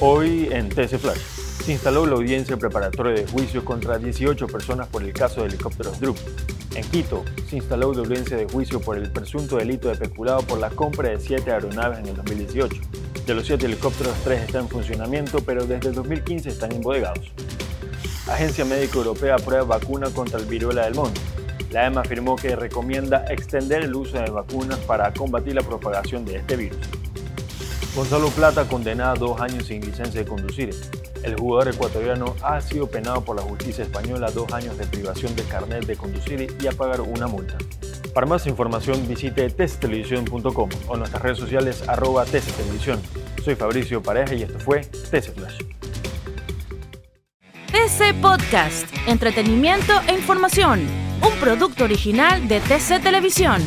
Hoy en TC Flash se instaló la audiencia preparatoria de juicio contra 18 personas por el caso de helicópteros Drup. En Quito se instaló la audiencia de juicio por el presunto delito de peculado por la compra de 7 aeronaves en el 2018. De los 7 helicópteros, 3 están en funcionamiento, pero desde el 2015 están embodegados. Agencia Médica Europea aprueba vacuna contra el viruela del mono. La EMA afirmó que recomienda extender el uso de vacunas para combatir la propagación de este virus. Gonzalo Plata condenado a dos años sin licencia de conducir. El jugador ecuatoriano ha sido penado por la justicia española dos años de privación de carnet de conducir y a pagar una multa. Para más información visite tctelevisión.com o nuestras redes sociales arroba tctelevisión. Soy Fabricio Pareja y esto fue TC Flash. TC Podcast, entretenimiento e información, un producto original de TC Televisión.